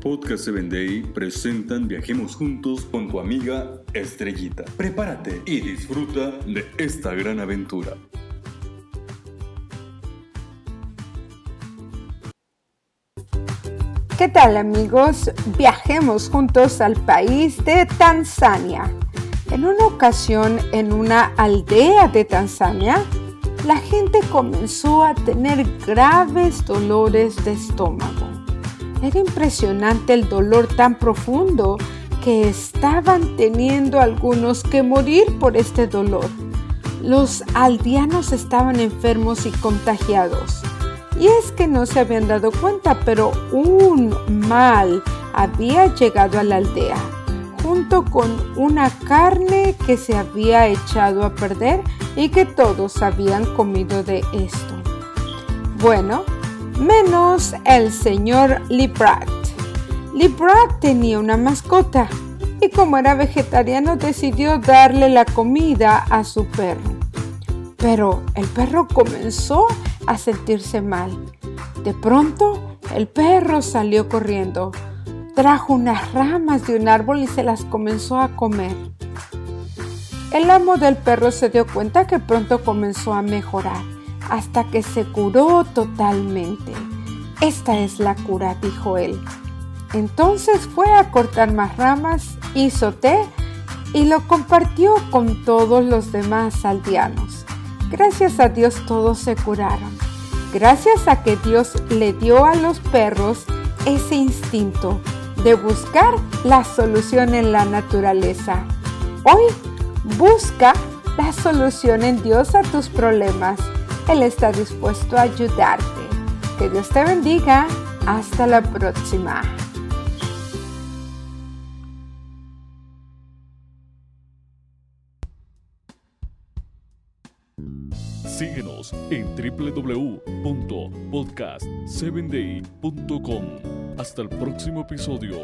Podcast 7 Day presentan Viajemos Juntos con tu amiga Estrellita. Prepárate y disfruta de esta gran aventura. ¿Qué tal amigos? Viajemos juntos al país de Tanzania. En una ocasión, en una aldea de Tanzania, la gente comenzó a tener graves dolores de estómago. Era impresionante el dolor tan profundo que estaban teniendo algunos que morir por este dolor. Los aldeanos estaban enfermos y contagiados. Y es que no se habían dado cuenta, pero un mal había llegado a la aldea, junto con una carne que se había echado a perder y que todos habían comido de esto. Bueno, menos el señor Librat. Librat tenía una mascota y como era vegetariano decidió darle la comida a su perro. Pero el perro comenzó a sentirse mal. De pronto, el perro salió corriendo, trajo unas ramas de un árbol y se las comenzó a comer. El amo del perro se dio cuenta que pronto comenzó a mejorar, hasta que se curó totalmente. Esta es la cura, dijo él. Entonces fue a cortar más ramas, hizo té y lo compartió con todos los demás aldeanos. Gracias a Dios todos se curaron. Gracias a que Dios le dio a los perros ese instinto de buscar la solución en la naturaleza. Hoy busca la solución en Dios a tus problemas. Él está dispuesto a ayudarte. Que Dios te bendiga. Hasta la próxima. Síguenos en www.podcast7day.com. Hasta el próximo episodio.